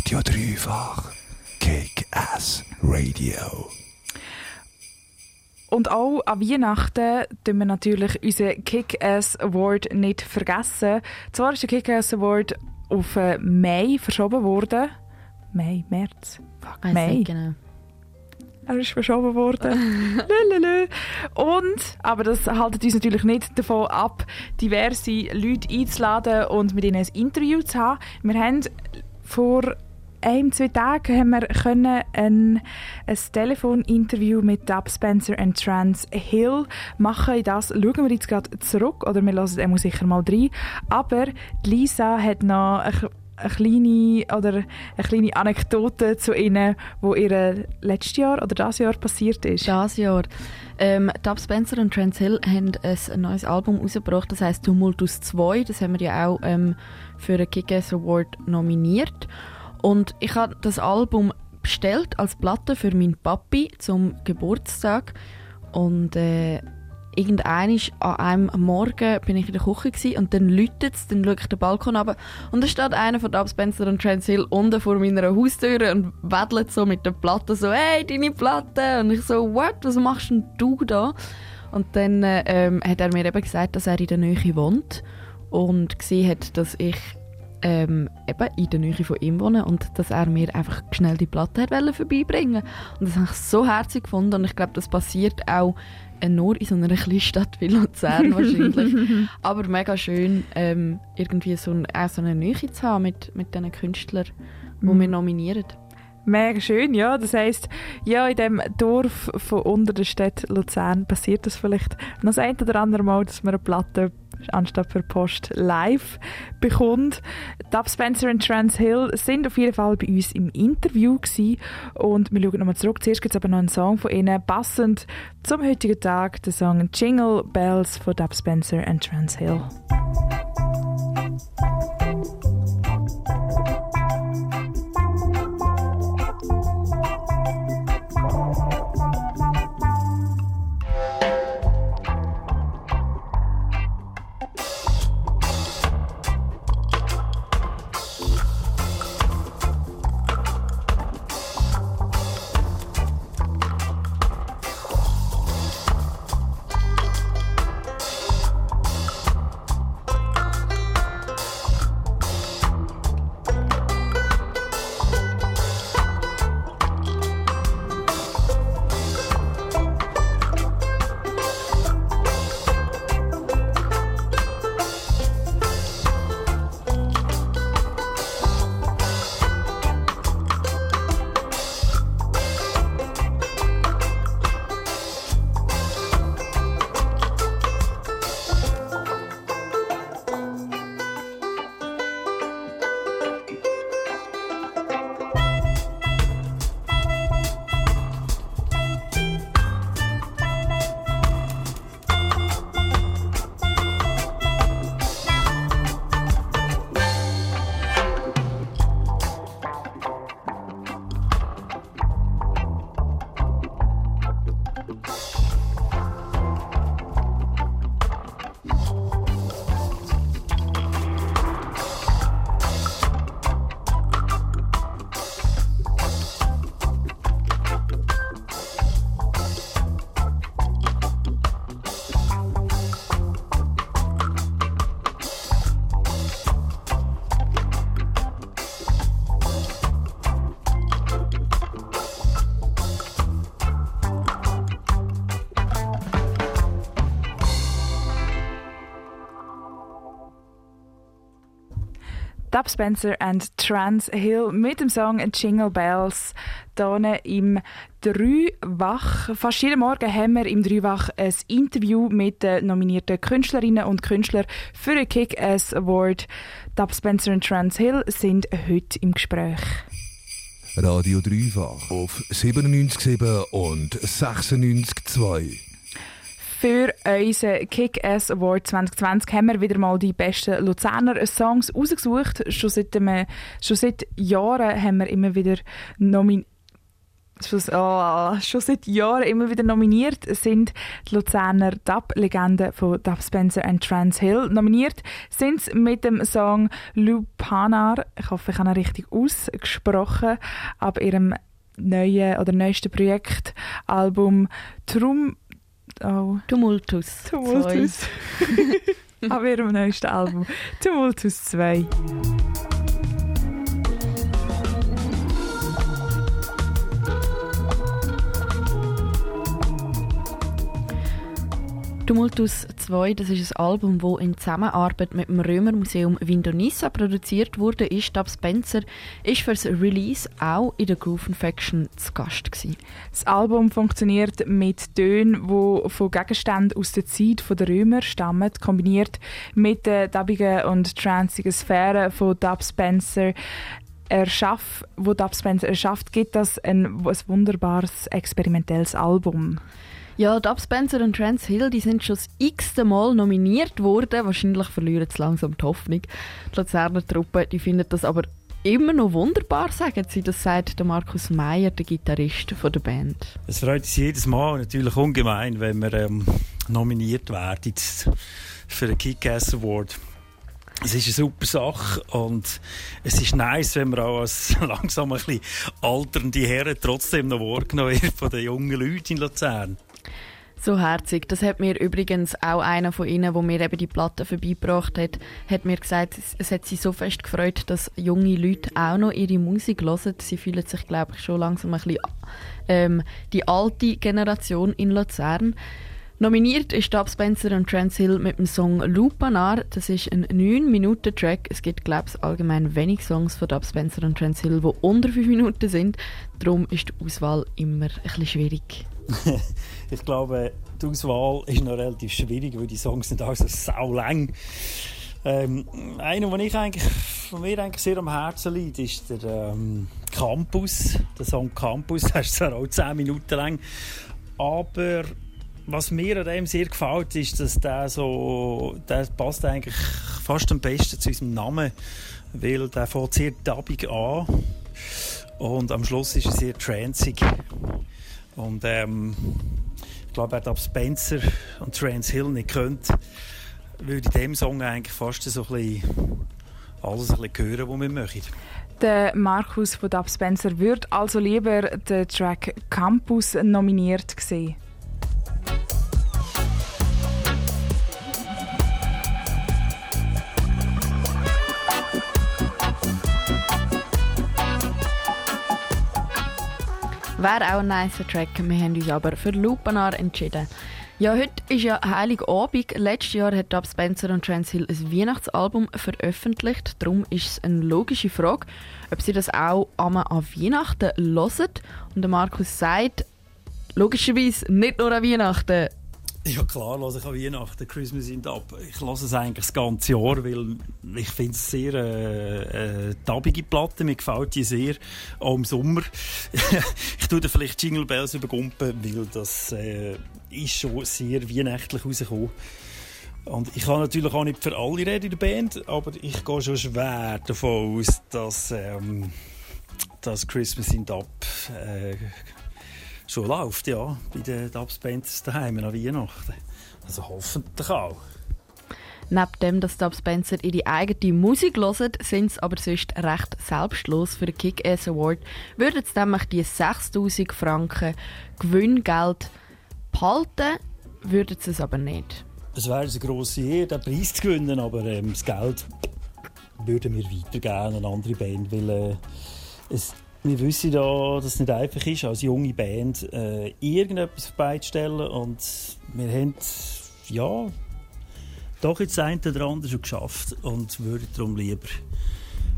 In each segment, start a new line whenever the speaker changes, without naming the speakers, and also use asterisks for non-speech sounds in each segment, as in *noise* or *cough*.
Radio Dreifach. Kick-Ass Radio.
Und auch an Weihnachten tun wir natürlich unseren Kick-Ass Award nicht vergessen. Zwar ist der Kick-Ass Award auf äh, Mai verschoben worden. Mai, März.
Fuck,
Mai.
Genau.
Er ist verschoben worden. *laughs* Lelele. Und, aber das haltet uns natürlich nicht davon ab, diverse Leute einzuladen und mit ihnen ein Interview zu haben. Wir haben vor ein, zwei Tagen haben wir können ein, ein Telefoninterview mit Dub Spencer und Trans Hill machen. In das schauen wir jetzt gerade zurück, oder wir lassen es sicher mal rein. Aber Lisa hat noch eine, eine kleine, oder eine kleine Anekdote zu ihnen, wo ihr letztes Jahr oder das Jahr passiert ist.
Das Jahr. Ähm, Dub Spencer und Trans Hill haben ein neues Album rausgebracht, das heißt Tumultus 2. Das haben wir ja auch ähm, für den Kick-Ass Award nominiert. Und ich habe das Album bestellt als Platte für meinen Papi zum Geburtstag. Und äh, irgendwann an einem Morgen bin ich in der Küche gewesen, und dann läutet es, dann schaue ich den Balkon runter und da steht einer von Dub Spencer und Trans Hill unten vor meiner Haustür und wedelt so mit der Platte so «Hey, deine Platte!» und ich so «What? Was machst denn du da?» Und dann äh, ähm, hat er mir eben gesagt, dass er in der Nähe wohnt und gesehen hat, dass ich ähm, eben in der Nähe von ihm wohne und dass er mir einfach schnell die Platte hat wollen vorbeibringen Und das habe ich so herzig gefunden und ich glaube, das passiert auch äh, nur in so einer *laughs* kleinen Stadt wie Luzern wahrscheinlich. *laughs* Aber mega schön, ähm, irgendwie so, ein, auch so eine Nähe zu haben mit, mit diesen Künstlern, die
Mhm.
wir nominieren.
Mega schön, ja. Das heisst, ja, in dem Dorf von unter der Stadt Luzern passiert das vielleicht noch das ein oder andere Mal, dass man eine Platte anstatt per Post live bekommt. Dub Spencer und Trans Hill sind auf jeden Fall bei uns im Interview gewesen. und wir schauen nochmal zurück. Zuerst gibt es aber noch einen Song von ihnen, passend zum heutigen Tag, der Song Jingle Bells von Dub Spencer und Trans Hill. Dub Spencer and Trans Hill mit dem Song Jingle Bells hier im Drei-Wach. Fast jeden Morgen haben wir im Drei-Wach ein Interview mit den nominierten Künstlerinnen und Künstlern für den Kick-Ass Award. Dub Spencer und Trans Hill sind heute im Gespräch.
Radio Dreifach auf 97,7 und 96,2.
Für unseren Kick-Ass Award 2020 haben wir wieder mal die besten Luzerner Songs rausgesucht. Schon seit, dem, schon seit Jahren haben wir immer wieder Nomin schon, oh, schon seit Jahren immer wieder nominiert sind die Luzerner Dub-Legenden von Dub Spencer und Trans Hill. Nominiert sind sie mit dem Song Lupanar, ich hoffe, ich habe ihn richtig ausgesprochen, ab ihrem neuen oder neuesten Projektalbum Trum...
Oh. Tumultus.
Tumultus. ab ihrem neuesten Album Tumultus 2.
Tumultus 2, das ist ein Album, das in Zusammenarbeit mit dem Römermuseum Vindonissa produziert wurde. Ist Dub Spencer ist das Release auch in der Groove Infection zu Gast gewesen.
Das Album funktioniert mit Tönen, die von Gegenständen aus der Zeit der Römer stammen, kombiniert mit der dubbigen und transigen Sphäre von Dub Spencer erschafft, wo Dub Spencer erschafft, gibt das ein, ein wunderbares experimentelles Album.
Ja, Dub Spencer und Trans Hill, die sind schon das x-te Mal nominiert worden. Wahrscheinlich verlieren sie langsam die Hoffnung. Die Luzerner Truppe, die finden das aber immer noch wunderbar, sagen sie. Das sagt der Markus Meyer, der Gitarrist von der Band.
Es freut uns jedes Mal natürlich ungemein, wenn wir ähm, nominiert werden für den Kick-Ass Award. Es ist eine super Sache und es ist nice, wenn man auch als *laughs* langsam ein bisschen alternde Herren trotzdem noch wahrgenommen wird von den jungen Leuten in Luzern.
So herzig. Das hat mir übrigens auch einer von ihnen, wo mir eben die Platte vorbeigebracht hat, hat mir gesagt, es hat sie so fest gefreut, dass junge Leute auch noch ihre Musik hören. Sie fühlen sich, glaube ich, schon langsam ein bisschen ähm, die alte Generation in Luzern. Nominiert ist Dub Spencer und Trans Hill mit dem Song Lupanar. Das ist ein 9-Minuten-Track. Es gibt, glaube ich, allgemein wenig Songs von Dub Spencer und Trans Hill, die unter 5 Minuten sind. Darum ist die Auswahl immer ein bisschen schwierig. *laughs*
ich glaube, die Auswahl ist noch relativ schwierig, weil die Songs sind auch so sau lang. Ähm, einer, den ich eigentlich, von mir eigentlich sehr am Herzen liegt, ist der ähm, Campus. Der Song Campus, *laughs* der ist zwar auch 10 Minuten lang, aber was mir an dem sehr gefällt, ist, dass der so, der passt eigentlich fast am besten zu unserem Namen, weil der fängt sehr dubbig an und am Schluss ist er sehr transig. Und ähm, ich glaube, wer Spencer und Trans Hill nicht kennt, würde in diesem Song eigentlich fast so ein bisschen alles ein bisschen hören, was wir möchten.
Der Markus von Dub Spencer würde also lieber den Track Campus nominiert sehen.
Wäre auch ein nicer Track. Wir haben uns aber für Lupanar entschieden. Ja, heute ist ja Heiligabend. Letztes Jahr hat Dub Spencer und Trans Hill ein Weihnachtsalbum veröffentlicht. Darum ist es eine logische Frage, ob sie das auch an Weihnachten hören. Und der Markus sagt, logischerweise nicht nur an Weihnachten.
Ja klar, höre ich an Weihnachten Christmas in Dub. Ich höre es eigentlich das ganze Jahr, weil ich finde es sehr äh, äh, tabige Platte. Mir gefällt die sehr, auch im Sommer. *laughs* ich tue da vielleicht Jingle Bells übergumpen, weil das äh, ist schon sehr weihnachtlich rausgekommen. Und ich kann natürlich auch nicht für alle reden in der Band, aber ich gehe schon schwer davon aus, dass, ähm, dass Christmas in Dub schon läuft, ja, bei den Dub Spencers daheim an Weihnachten. Also hoffentlich auch.
Neben dem, dass Dub Spencer ihre eigene Musik hören, sind sie aber sonst recht selbstlos für den Kick-Ass Award. Würden sie nämlich die 6000 Franken Gewinngeld behalten, würden sie es aber nicht.
Es wäre eine grosse Ehre, den Preis zu gewinnen, aber ähm, das Geld würden wir weitergeben an eine andere Band, weil äh, es wir wissen ja, dass es nicht einfach ist, als junge Band äh, irgendetwas vorbeizustellen. Und wir haben ja doch jetzt ein oder andere schon geschafft und würden darum lieber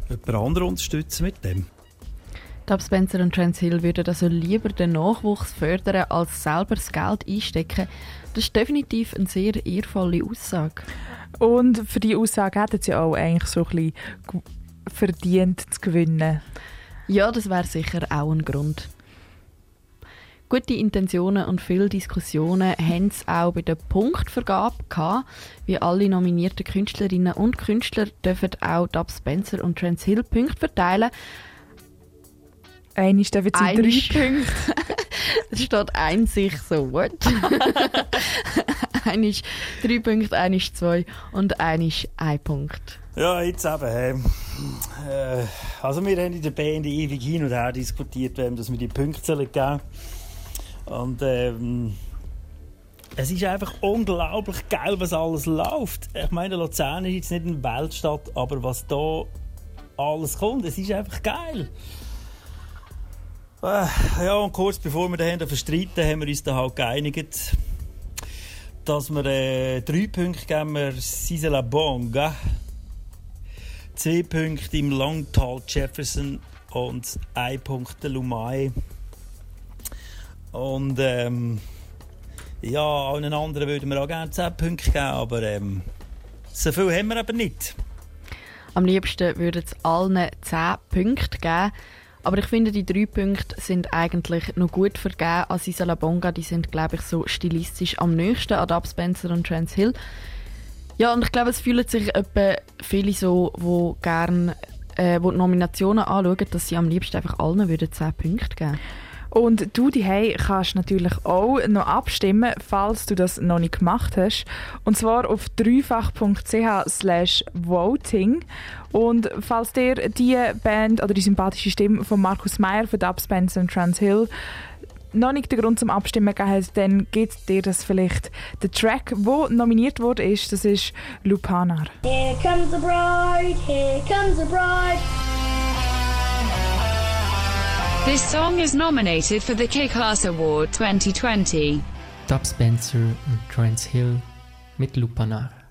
jemand anderen unterstützen mit dem.
Dub Spencer und Trans Hill würden also lieber den Nachwuchs fördern, als selber das Geld einstecken. Das ist definitiv eine sehr ehrvolle Aussage.
Und für diese Aussage hätten sie auch eigentlich so ein bisschen verdient zu gewinnen.
Ja, das wäre sicher auch ein Grund. Gute Intentionen und viele Diskussionen haben es auch bei der Punktvergabe gehabt. Wie alle nominierten Künstlerinnen und Künstler dürfen auch Dub Spencer und Trans Hill Punkte verteilen.
Einmal darf jetzt in drei. *laughs* Punkte.
Es steht eins ich so, what? *laughs* ein ist drei Punkte, ein ist zwei und ein ist ein Punkt.
Ja, jetzt eben. Äh, also wir haben in der Band ewig hin und her diskutiert, wem dass wir die Punkte sollen geben Und ähm, es ist einfach unglaublich geil, was alles läuft. Ich meine, Luzern ist jetzt nicht eine Weltstadt, aber was da alles kommt, es ist einfach geil. Äh, ja, und kurz bevor wir den verstreiten, haben wir uns dann halt geeinigt, dass wir äh, drei Punkte geben wir Sisela Bonga, zwei Punkte im Longtal Jefferson und ein Punkt der Lumai. Und ähm, ja, allen anderen würden wir auch gerne 10 Punkte geben, aber ähm, so viel haben wir aber nicht.
Am liebsten würden es allen 10 Punkte geben. Aber ich finde, die drei Punkte sind eigentlich noch gut vergeben an Isala Bonga. Die sind, glaube ich, so stilistisch am nächsten an Dub Spencer und Trans Hill. Ja, und ich glaube, es fühlen sich etwa viele so, die gerne äh, wo die Nominationen anschauen, dass sie am liebsten einfach allen würden 10 Punkte geben
Und du die kannst natürlich auch noch abstimmen, falls du das noch nicht gemacht hast. Und zwar auf dreifach.ch voting. Und falls dir die Band oder die sympathische Stimme von Markus Meyer von Dub Spencer und Trans Hill noch nicht den Grund zum Abstimmen gegeben hat, dann gibt dir das vielleicht. Der Track, der nominiert wurde, ist, das ist Lupanar.
Here comes the bride, here comes the bride.
This song is nominated for the Kick-Ass Award 2020.
Dub Spencer und Trance Hill mit Lupanar.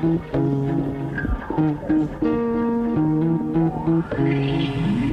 Thank you.